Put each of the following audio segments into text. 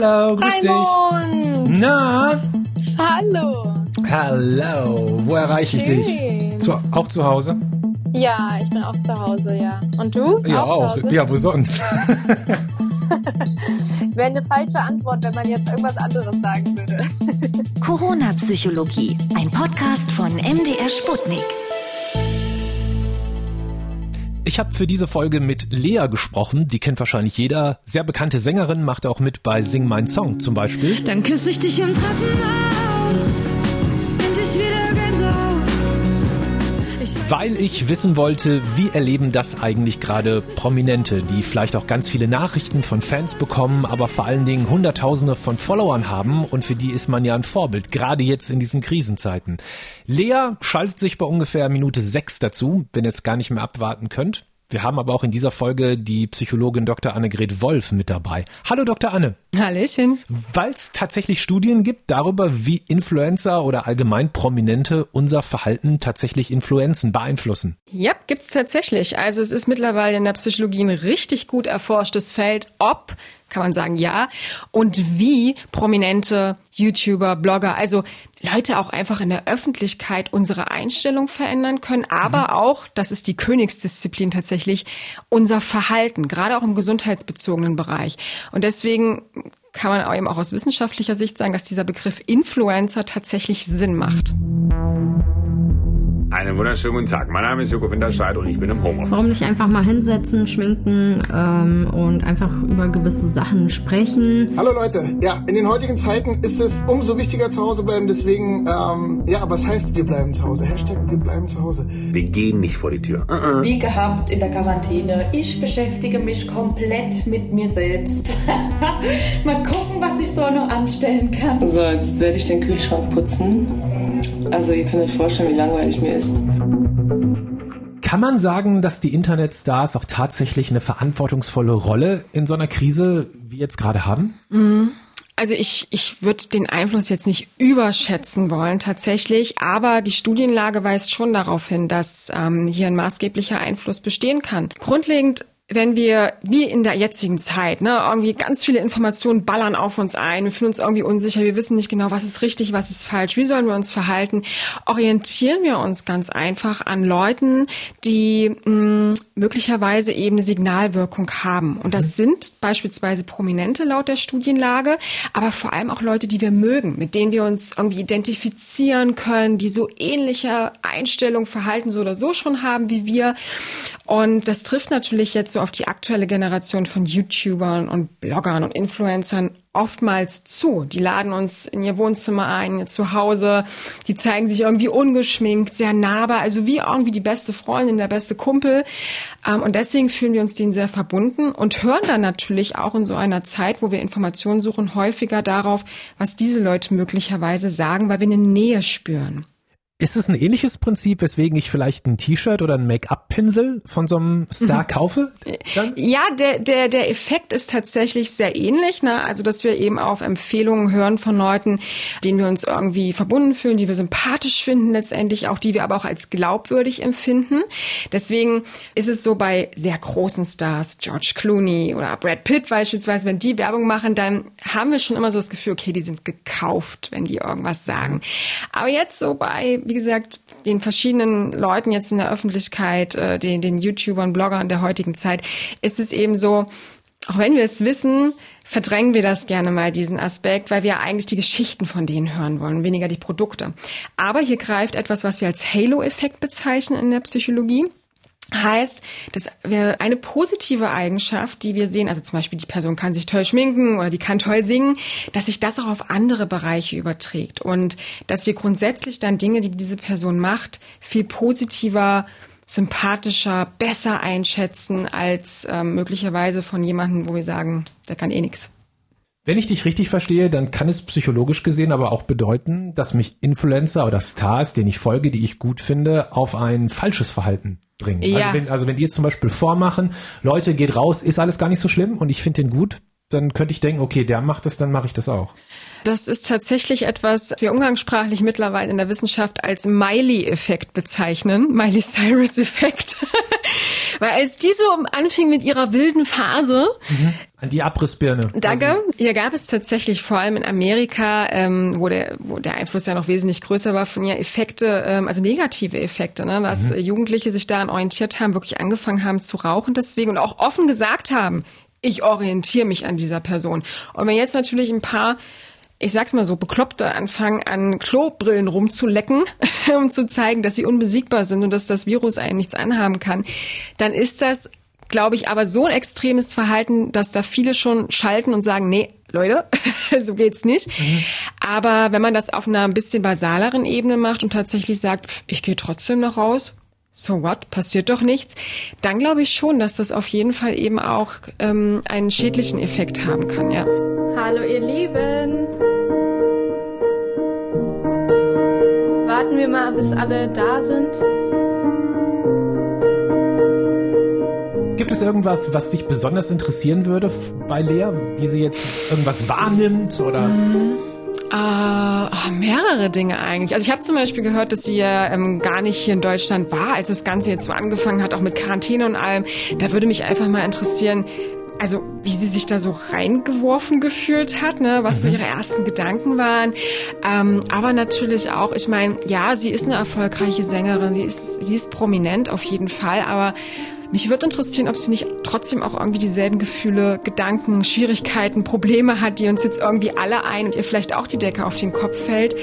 Hallo, grüß Raimund. dich. Na? Hallo. Hallo. Wo erreiche ich Hey. dich? Zu, auch zu Hause? Ja, ich bin auch zu Hause, ja. Und du? Ja, auch. auch. Ja, wo sonst? Wäre eine falsche Antwort, wenn man jetzt irgendwas anderes sagen würde. Corona-Psychologie, ein Podcast von MDR Sputnik. Ich habe für diese Folge mit Lea gesprochen. Die kennt wahrscheinlich jeder. Sehr bekannte Sängerin, macht auch mit bei Sing Mein Song zum Beispiel. Dann küsse ich dich im Treppenhaus. Weil ich wissen wollte, wie erleben das eigentlich gerade Prominente, die vielleicht auch ganz viele Nachrichten von Fans bekommen, aber vor allen Dingen Hunderttausende von Followern haben und für die ist man ja ein Vorbild, gerade jetzt in diesen Krisenzeiten. Lea schaltet sich bei ungefähr Minute sechs dazu, wenn ihr es gar nicht mehr abwarten könnt. Wir haben aber auch in dieser Folge die Psychologin Dr. Annegret Wolf mit dabei. Hallo Dr. Anne. Hallöchen. Weil es tatsächlich Studien gibt darüber, wie Influencer oder allgemein Prominente unser Verhalten tatsächlich influenzen, beeinflussen. Ja, gibt's tatsächlich. Also es ist mittlerweile in der Psychologie ein richtig gut erforschtes Feld, ob, kann man sagen, ja, und wie prominente YouTuber, Blogger, also Leute auch einfach in der Öffentlichkeit unsere Einstellung verändern können, aber auch, das ist die Königsdisziplin tatsächlich, unser Verhalten, gerade auch im gesundheitsbezogenen Bereich. Und deswegen kann man eben auch aus wissenschaftlicher Sicht sagen, dass dieser Begriff Influencer tatsächlich Sinn macht. Einen wunderschönen guten Tag. Mein Name ist Joko Winterscheid und ich bin im Homeoffice. Warum nicht einfach mal hinsetzen, schminken ähm, und einfach über gewisse Sachen sprechen? Hallo Leute, ja, in den heutigen Zeiten ist es umso wichtiger zu Hause bleiben, deswegen, ähm, ja, was heißt wir bleiben zu Hause? Hashtag wir bleiben zu Hause. Wir gehen nicht vor die Tür. Uh-uh. Wie gehabt in der Quarantäne. Ich beschäftige mich komplett mit mir selbst. Mal gucken, was ich so noch anstellen kann. So, jetzt werde ich den Kühlschrank putzen. Also ihr könnt euch vorstellen, wie langweilig mir ist. Kann man sagen, dass die Internetstars auch tatsächlich eine verantwortungsvolle Rolle in so einer Krise wie jetzt gerade haben? Also ich, ich würde den Einfluss jetzt nicht überschätzen wollen tatsächlich, aber die Studienlage weist schon darauf hin, dass ähm, hier ein maßgeblicher Einfluss bestehen kann. Grundlegend wenn wir, wie in der jetzigen Zeit, ne, irgendwie ganz viele Informationen ballern auf uns ein, wir fühlen uns irgendwie unsicher, wir wissen nicht genau, was ist richtig, was ist falsch, wie sollen wir uns verhalten, orientieren wir uns ganz einfach an Leuten, die mh, möglicherweise eben eine Signalwirkung haben. Und das sind beispielsweise Prominente laut der Studienlage, aber vor allem auch Leute, die wir mögen, mit denen wir uns irgendwie identifizieren können, die so ähnliche Einstellungen, Verhalten so oder so schon haben wie wir. Und das trifft natürlich jetzt so auf die aktuelle Generation von YouTubern und Bloggern und Influencern oftmals zu. Die laden uns in ihr Wohnzimmer ein, ihr Zuhause, die zeigen sich irgendwie ungeschminkt, sehr nahbar, also wie irgendwie die beste Freundin, der beste Kumpel. Ähm, Und deswegen fühlen wir uns denen sehr verbunden und hören dann natürlich auch in so einer Zeit, wo wir Informationen suchen, häufiger darauf, was diese Leute möglicherweise sagen, weil wir eine Nähe spüren. Ist es ein ähnliches Prinzip, weswegen ich vielleicht ein T-Shirt oder ein Make-up-Pinsel von so einem Star kaufe? Dann? Ja, der, der, der Effekt ist tatsächlich sehr ähnlich. Ne? Also, dass wir eben auf Empfehlungen hören von Leuten, denen wir uns irgendwie verbunden fühlen, die wir sympathisch finden letztendlich, auch die wir aber auch als glaubwürdig empfinden. Deswegen ist es so bei sehr großen Stars, George Clooney oder Brad Pitt beispielsweise, wenn die Werbung machen, dann haben wir schon immer so das Gefühl, okay, die sind gekauft, wenn die irgendwas sagen. Aber jetzt so bei, wie gesagt, den verschiedenen Leuten jetzt in der Öffentlichkeit, äh, den, den YouTubern, Bloggern der heutigen Zeit, ist es eben so, auch wenn wir es wissen, verdrängen wir das gerne mal, diesen Aspekt, weil wir eigentlich die Geschichten von denen hören wollen, weniger die Produkte. Aber hier greift etwas, was wir als Halo-Effekt bezeichnen in der Psychologie. Heißt, dass wir eine positive Eigenschaft, die wir sehen, also zum Beispiel die Person kann sich toll schminken oder die kann toll singen, dass sich das auch auf andere Bereiche überträgt und dass wir grundsätzlich dann Dinge, die diese Person macht, viel positiver sympathischer, besser einschätzen als ähm, möglicherweise von jemandem, wo wir sagen, der kann eh nix. Wenn ich dich richtig verstehe, dann kann es psychologisch gesehen aber auch bedeuten, dass mich Influencer oder Stars, denen ich folge, die ich gut finde, auf ein falsches Verhalten bringen. Ja. Also, wenn, also wenn die jetzt zum Beispiel vormachen, Leute, geht raus, ist alles gar nicht so schlimm und ich finde den gut, dann könnte ich denken, okay, der macht das, dann mache ich das auch. Das ist tatsächlich etwas, was wir umgangssprachlich mittlerweile in der Wissenschaft als Miley-Effekt bezeichnen. Miley Cyrus-Effekt. Weil als die so anfing mit ihrer wilden Phase, An die Abrissbirne. Danke. Hier gab es tatsächlich vor allem in Amerika, ähm, wo, der, wo der Einfluss ja noch wesentlich größer war, von ihr Effekte, ähm, also negative Effekte, ne? dass Mhm. Jugendliche sich daran orientiert haben, wirklich angefangen haben zu rauchen deswegen und auch offen gesagt haben, ich orientiere mich an dieser Person. Und wenn jetzt natürlich ein paar ich sag's mal so, Bekloppte anfangen, an Klobrillen rumzulecken, um zu zeigen, dass sie unbesiegbar sind und dass das Virus einen nichts anhaben kann, dann ist das, glaube ich, aber so ein extremes Verhalten, dass da viele schon schalten und sagen, nee, Leute, so geht's nicht. Aber wenn man das auf einer ein bisschen basaleren Ebene macht und tatsächlich sagt, pff, ich gehe trotzdem noch raus, so what, passiert doch nichts, dann glaube ich schon, dass das auf jeden Fall eben auch ähm, einen schädlichen Effekt haben kann, ja. Hallo ihr Lieben. Wir mal, bis alle da sind. Gibt es irgendwas, was dich besonders interessieren würde bei Lea? Wie sie jetzt irgendwas wahrnimmt oder? Äh, ah, mehrere Dinge eigentlich. Also ich habe zum Beispiel gehört, dass sie ja ähm, gar nicht hier in Deutschland war, als das Ganze jetzt so angefangen hat, auch mit Quarantäne und allem. Da würde mich einfach mal interessieren, also wie sie sich da so reingeworfen gefühlt hat, ne, was so Mhm. ihre ersten Gedanken waren. Ähm, aber natürlich auch, ich meine, ja, sie ist eine erfolgreiche Sängerin, sie ist, sie ist prominent auf jeden Fall, aber mich würde interessieren, ob sie nicht trotzdem auch irgendwie dieselben Gefühle, Gedanken, Schwierigkeiten, Probleme hat, die uns jetzt irgendwie alle ein und ihr vielleicht auch die Decke auf den Kopf fällt.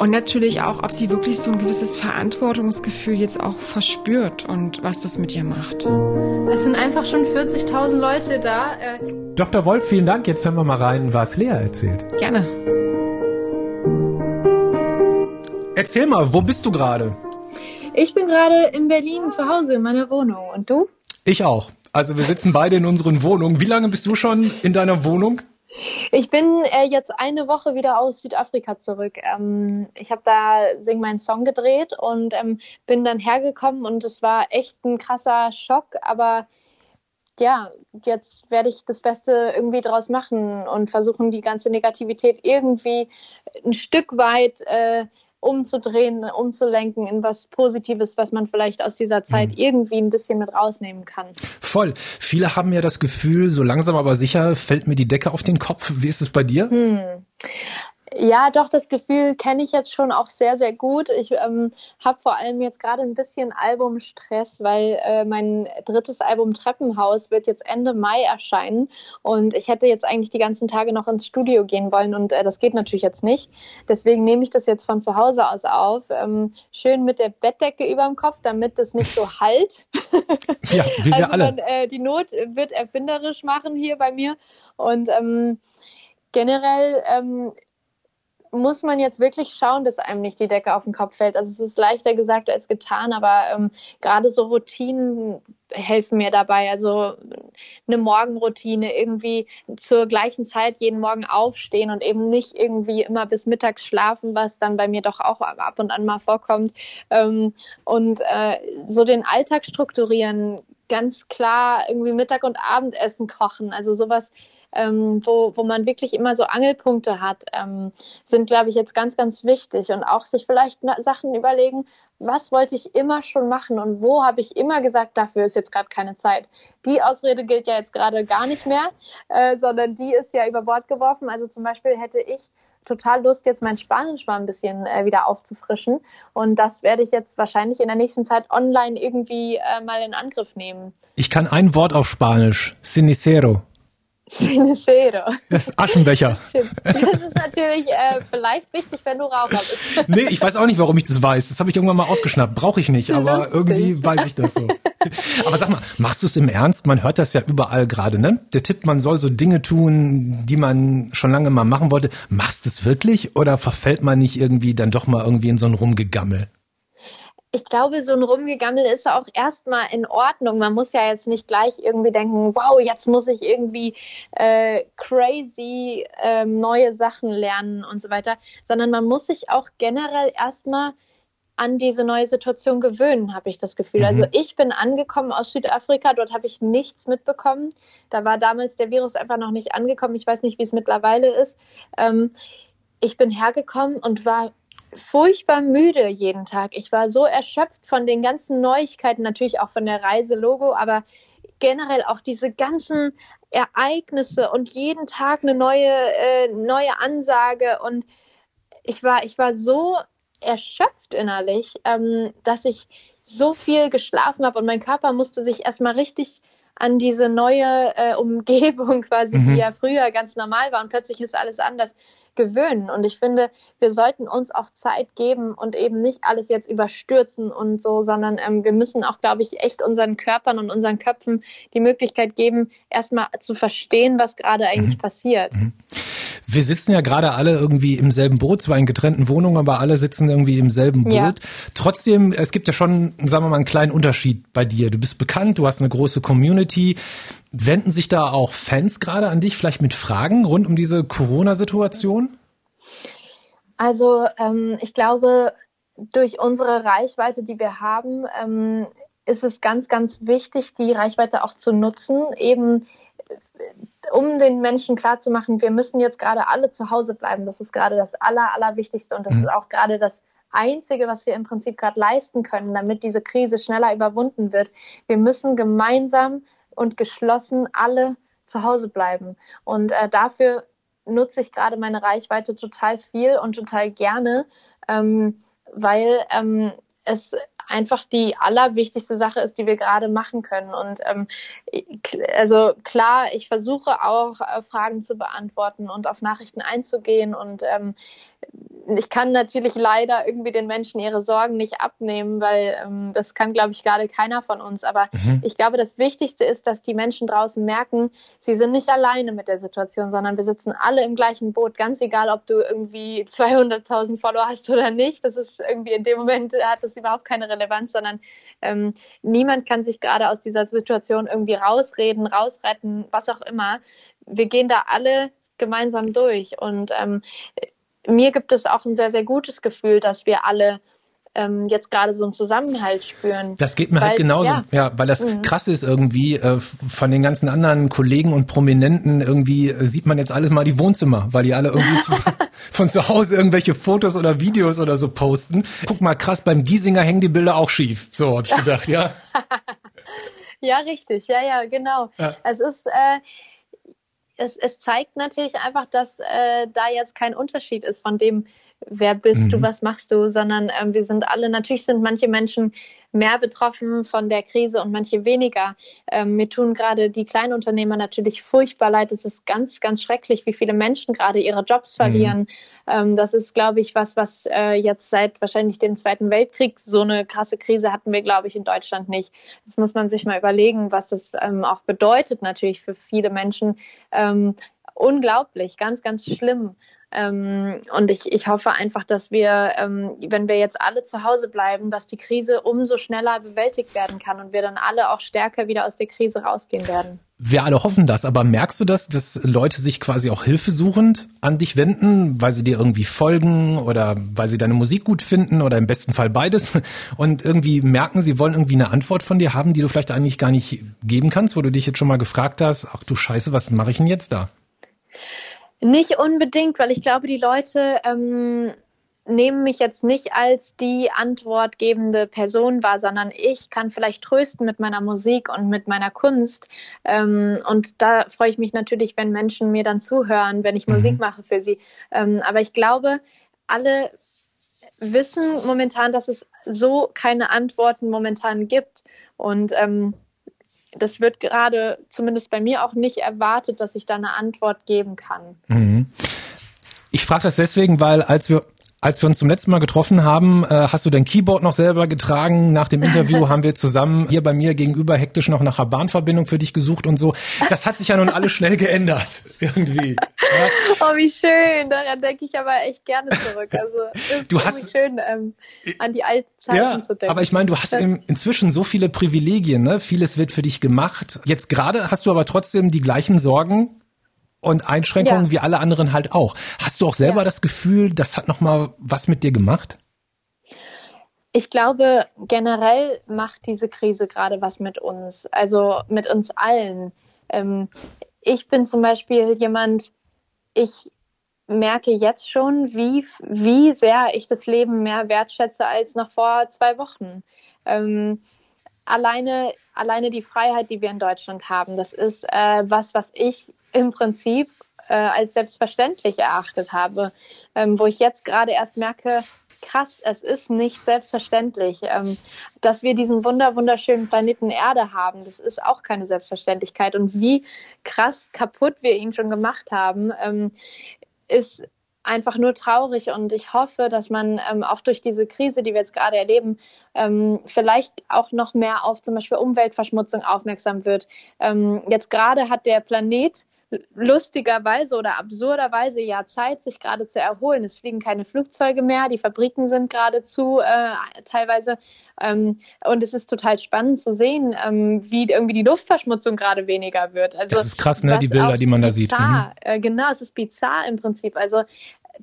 Und natürlich auch, ob sie wirklich so ein gewisses Verantwortungsgefühl jetzt auch verspürt und was das mit ihr macht. Es sind einfach schon 40.000 Leute da. Äh, Dr. Wolf, vielen Dank. Jetzt hören wir mal rein, was Lea erzählt. Gerne. Erzähl mal, wo bist du gerade? Ich bin gerade in Berlin zu Hause in meiner Wohnung. Und du? Ich auch. Also wir sitzen beide in unseren Wohnungen. Wie lange bist du schon in deiner Wohnung? Ich bin äh, jetzt eine Woche wieder aus Südafrika zurück. Ähm, ich habe da Sing meinen Song gedreht und ähm, bin dann hergekommen und es war echt ein krasser Schock, aber ja, jetzt werde ich das Beste irgendwie draus machen und versuchen, die ganze Negativität irgendwie ein Stück weit äh, umzudrehen, umzulenken in was Positives, was man vielleicht aus dieser Zeit irgendwie ein bisschen mit rausnehmen kann. Voll. Viele haben ja das Gefühl, so langsam aber sicher fällt mir die Decke auf den Kopf. Wie ist es bei dir? Hm. Ja, doch, das Gefühl kenne ich jetzt schon auch sehr, sehr gut. Ich ähm, habe vor allem jetzt gerade ein bisschen Albumstress, weil äh, mein drittes Album Treppenhaus wird jetzt Ende Mai erscheinen und ich hätte jetzt eigentlich die ganzen Tage noch ins Studio gehen wollen und äh, das geht natürlich jetzt nicht. Deswegen nehme ich das jetzt von zu Hause aus auf, ähm, schön mit der Bettdecke über dem Kopf, damit es nicht so halt. Ja, wie wir also alle. Man, äh, die Not wird erfinderisch machen hier bei mir. Und ähm, generell ähm, muss man jetzt wirklich schauen, dass einem nicht die Decke auf den Kopf fällt. Also es ist leichter gesagt als getan, aber ähm, gerade so Routinen helfen mir dabei. Also eine Morgenroutine, irgendwie zur gleichen Zeit jeden Morgen aufstehen und eben nicht irgendwie immer bis mittags schlafen, was dann bei mir doch auch ab und an mal vorkommt. Ähm, und äh, so den Alltag strukturieren, ganz klar irgendwie Mittag- und Abendessen kochen. Also sowas, ähm, wo, wo man wirklich immer so Angelpunkte hat, ähm, sind, glaube ich, jetzt ganz, ganz wichtig. Und auch sich vielleicht Sachen überlegen, was wollte ich immer schon machen und wo habe ich immer gesagt, dafür ist jetzt gerade keine Zeit. Die Ausrede gilt ja jetzt gerade gar nicht mehr, äh, sondern die ist ja über Bord geworfen. Also zum Beispiel hätte ich total Lust, jetzt mein Spanisch mal ein bisschen äh, wieder aufzufrischen. Und das werde ich jetzt wahrscheinlich in der nächsten Zeit online irgendwie äh, mal in Angriff nehmen. Ich kann ein Wort auf Spanisch. Sinicero. Sincero. Das ist Aschenbecher. Das ist natürlich äh, vielleicht wichtig, wenn du Raucher bist. Nee, ich weiß auch nicht, warum ich das weiß. Das habe ich irgendwann mal aufgeschnappt. Brauche ich nicht, aber Lustig. irgendwie weiß ich das so. Aber sag mal, machst du es im Ernst? Man hört das ja überall gerade, ne? Der Tipp, man soll so Dinge tun, die man schon lange mal machen wollte. Machst du es wirklich oder verfällt man nicht irgendwie dann doch mal irgendwie in so ein Rumgegammel? Ich glaube, so ein Rumgegammel ist auch erstmal in Ordnung. Man muss ja jetzt nicht gleich irgendwie denken, wow, jetzt muss ich irgendwie äh, crazy ähm, neue Sachen lernen und so weiter, sondern man muss sich auch generell erstmal an diese neue Situation gewöhnen, habe ich das Gefühl. Also Mhm. ich bin angekommen aus Südafrika, dort habe ich nichts mitbekommen. Da war damals der Virus einfach noch nicht angekommen. Ich weiß nicht, wie es mittlerweile ist. Ähm, ich bin hergekommen und war furchtbar müde jeden Tag. Ich war so erschöpft von den ganzen Neuigkeiten, natürlich auch von der Reiselogo, aber generell auch diese ganzen Ereignisse und jeden Tag eine neue, äh, neue Ansage und ich war, ich war so erschöpft innerlich, ähm, dass ich so viel geschlafen habe und mein Körper musste sich erstmal richtig an diese neue äh, Umgebung quasi, Mhm. die ja früher ganz normal war und plötzlich ist alles anders gewöhnen. Und ich finde, wir sollten uns auch Zeit geben und eben nicht alles jetzt überstürzen und so, sondern ähm, wir müssen auch, glaube ich, echt unseren Körpern und unseren Köpfen die Möglichkeit geben, erstmal zu verstehen, was gerade eigentlich passiert. Wir sitzen ja gerade alle irgendwie im selben Boot, zwar in getrennten Wohnungen, aber alle sitzen irgendwie im selben Boot. Ja. Trotzdem, es gibt ja schon, sagen wir mal, einen kleinen Unterschied bei dir. Du bist bekannt, du hast eine große Community. Wenden sich da auch Fans gerade an dich, vielleicht mit Fragen rund um diese Corona-Situation? Also ähm, ich glaube, durch unsere Reichweite, die wir haben, ähm, ist es ganz, ganz wichtig, die Reichweite auch zu nutzen, eben äh, um den Menschen klarzumachen, wir müssen jetzt gerade alle zu Hause bleiben. Das ist gerade das Aller, Allerwichtigste und das Mhm. ist auch gerade das Einzige, was wir im Prinzip gerade leisten können, damit diese Krise schneller überwunden wird. Wir müssen gemeinsam und geschlossen alle zu Hause bleiben. Und äh, dafür nutze ich gerade meine Reichweite total viel und total gerne, ähm, weil ähm, es einfach die allerwichtigste Sache ist, die wir gerade machen können. Und ähm, also klar, ich versuche auch äh, Fragen zu beantworten und auf Nachrichten einzugehen und ähm, ich kann natürlich leider irgendwie den Menschen ihre Sorgen nicht abnehmen, weil ähm, das kann, glaube ich, gerade keiner von uns. Aber Mhm. ich glaube, das Wichtigste ist, dass die Menschen draußen merken, sie sind nicht alleine mit der Situation, sondern wir sitzen alle im gleichen Boot. Ganz egal, ob du irgendwie 200.000 Follower hast oder nicht. Das ist irgendwie in dem Moment hat das überhaupt keine Relevanz, sondern ähm, niemand kann sich gerade aus dieser Situation irgendwie rausreden, rausretten, was auch immer. Wir gehen da alle gemeinsam durch und ähm, mir gibt es auch ein sehr, sehr gutes Gefühl, dass wir alle ähm, jetzt gerade so einen Zusammenhalt spüren. Das geht mir halt Weil- genauso. Ja, Ja, weil das Mhm. krass ist irgendwie, äh, von den ganzen anderen Kollegen und Prominenten irgendwie äh, sieht man jetzt alles mal die Wohnzimmer, weil die alle irgendwie so von zu Hause irgendwelche Fotos oder Videos oder so posten. Guck mal, krass, beim Giesinger hängen die Bilder auch schief. So hab ich gedacht, ja. Ja, richtig. Ja, ja, genau. Ja. Es ist, äh, es, es zeigt natürlich einfach, dass äh, da jetzt kein Unterschied ist von dem, wer bist du, Mhm. was machst du, sondern ähm, wir sind alle, natürlich sind manche Menschen mehr betroffen von der Krise und manche weniger. Ähm, mir tun gerade die Kleinunternehmer natürlich furchtbar leid. Es ist ganz, ganz schrecklich, wie viele Menschen gerade ihre Jobs verlieren. Ähm, das ist, glaube ich, was, was äh, jetzt seit wahrscheinlich dem Zweiten Weltkrieg so eine krasse Krise hatten wir, glaube ich, in Deutschland nicht. Das muss man sich mal überlegen, was das ähm, auch bedeutet natürlich für viele Menschen. Unglaublich, ganz, ganz schlimm. Ähm, und ich, ich hoffe einfach, dass wir, ähm, wenn wir jetzt alle zu Hause bleiben, dass die Krise umso schneller bewältigt werden kann und wir dann alle auch stärker wieder aus der Krise rausgehen werden. Wir alle hoffen das, aber merkst du das, dass Leute sich quasi auch hilfesuchend an dich wenden, weil sie dir irgendwie folgen oder weil sie deine Musik gut finden oder im besten Fall beides und irgendwie merken, sie wollen irgendwie eine Antwort von dir haben, die du vielleicht eigentlich gar nicht geben kannst, wo du dich jetzt schon mal gefragt hast, ach du Scheiße, was mache ich denn jetzt da? Nicht unbedingt, weil ich glaube, die Leute ähm, nehmen mich jetzt nicht als die antwortgebende Person wahr, sondern ich kann vielleicht trösten mit meiner Musik und mit meiner Kunst. Ähm, und da freue ich mich natürlich, wenn Menschen mir dann zuhören, wenn ich Musik mache für sie. Ähm, aber ich glaube, alle wissen momentan, dass es so keine Antworten momentan gibt. Und ähm, das wird gerade zumindest bei mir auch nicht erwartet, dass ich da eine Antwort geben kann. Mhm. Ich frage das deswegen, weil als wir als wir uns zum letzten Mal getroffen haben, äh, hast du dein Keyboard noch selber getragen. Nach dem Interview haben wir zusammen hier bei mir gegenüber hektisch noch nach einer Bahnverbindung für dich gesucht und so. Das hat sich ja nun alles schnell geändert. Irgendwie. Oh, wie schön. Daran denke ich aber echt gerne zurück. Also Du hast- schön, ähm, an die alten Zeiten Ja, zu denken. aber ich meine, du hast im, inzwischen so viele Privilegien, ne? Vieles wird für dich gemacht. Jetzt gerade hast du aber trotzdem die gleichen Sorgen und Einschränkungen Ja. wie alle anderen halt auch. Hast du auch selber Ja. das Gefühl, das hat noch mal was mit dir gemacht? Ich glaube, generell macht diese Krise gerade was mit uns, also mit uns allen. Ähm, ich bin zum Beispiel jemand, ich merke jetzt schon, wie, wie sehr ich das Leben mehr wertschätze als noch vor zwei Wochen. Ähm, alleine, alleine die Freiheit, die wir in Deutschland haben, das ist äh, was, was ich im Prinzip äh, als selbstverständlich erachtet habe, ähm, wo ich jetzt gerade erst merke, krass, es ist nicht selbstverständlich. Ähm, dass wir diesen wunder, wunderschönen Planeten Erde haben, das ist auch keine Selbstverständlichkeit. Und wie krass kaputt wir ihn schon gemacht haben, ähm, ist einfach nur traurig und ich hoffe, dass man ähm, auch durch diese Krise, die wir jetzt gerade erleben, ähm, vielleicht auch noch mehr auf zum Beispiel Umweltverschmutzung aufmerksam wird. Ähm, jetzt gerade hat der Planet lustigerweise oder absurderweise ja Zeit, sich gerade zu erholen. Es fliegen keine Flugzeuge mehr, die Fabriken sind geradezu äh, teilweise. Ähm, und es ist total spannend zu sehen, ähm, wie irgendwie die Luftverschmutzung gerade weniger wird. Also, das ist krass, ne, die Bilder, die man da sieht. Mhm. Äh, genau, es ist bizarr im Prinzip. Also,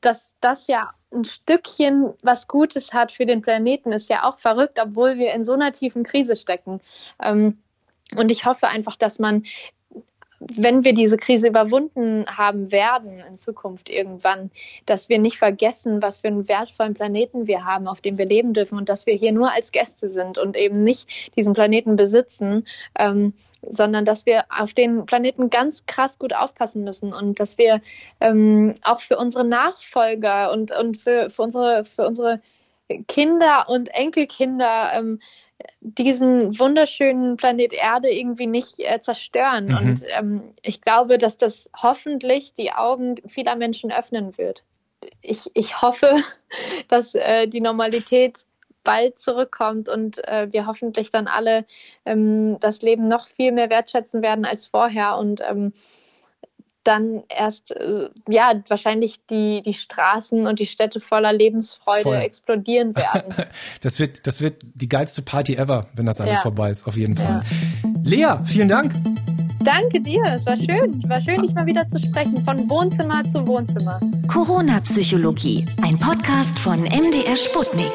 dass das ja ein Stückchen was Gutes hat für den Planeten, ist ja auch verrückt, obwohl wir in so einer tiefen Krise stecken. Ähm, und ich hoffe einfach, dass man wenn wir diese Krise überwunden haben werden in Zukunft irgendwann, dass wir nicht vergessen, was für einen wertvollen Planeten wir haben, auf dem wir leben dürfen und dass wir hier nur als Gäste sind und eben nicht diesen Planeten besitzen, ähm, sondern dass wir auf den Planeten ganz krass gut aufpassen müssen und dass wir ähm, auch für unsere Nachfolger und, und für, für, unsere, für unsere Kinder und Enkelkinder ähm, diesen wunderschönen Planet Erde irgendwie nicht äh, zerstören. Mhm. Und ähm, ich glaube, dass das hoffentlich die Augen vieler Menschen öffnen wird. Ich, ich hoffe, dass äh, die Normalität bald zurückkommt und äh, wir hoffentlich dann alle ähm, das Leben noch viel mehr wertschätzen werden als vorher und ähm, dann erst, äh, ja, wahrscheinlich die, die Straßen und die Städte voller Lebensfreude Voll. explodieren werden. das wird, das wird die geilste Party ever, wenn das alles ja. vorbei ist, auf jeden Fall. Ja. Lea, vielen Dank. Danke dir, es war schön. Es war schön, dich mal wieder zu sprechen, von Wohnzimmer zu Wohnzimmer. Corona-Psychologie, ein Podcast von MDR Sputnik.